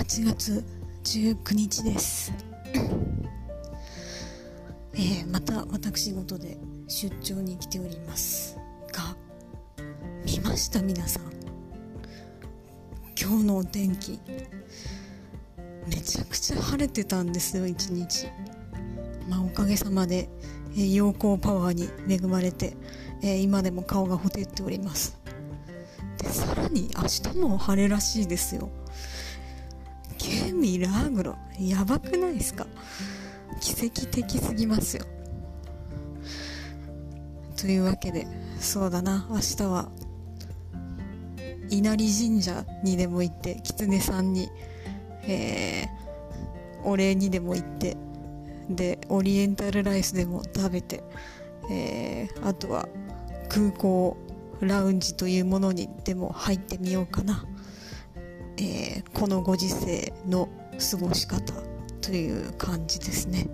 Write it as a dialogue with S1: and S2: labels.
S1: 8月19日です、えーまた私事で出張に来ておりますが見ました？皆さん。今日のお天気。めちゃくちゃ晴れてたんですよ一日。まあおかげさまで、えー陽光パワーに恵まれて、えー今でも顔がほてっております。でさらに明日も晴れらしいですよ。ラーグロやばくないですか？奇跡的すぎますよ。というわけでそうだな。明日は稲荷神社にでも行って狐さんに、えーお礼にでも行ってでオリエンタルライスでも食べて、えーあとは空港ラウンジというものにでも入ってみようかな、えーこのご時世の過ごし方という感じですね。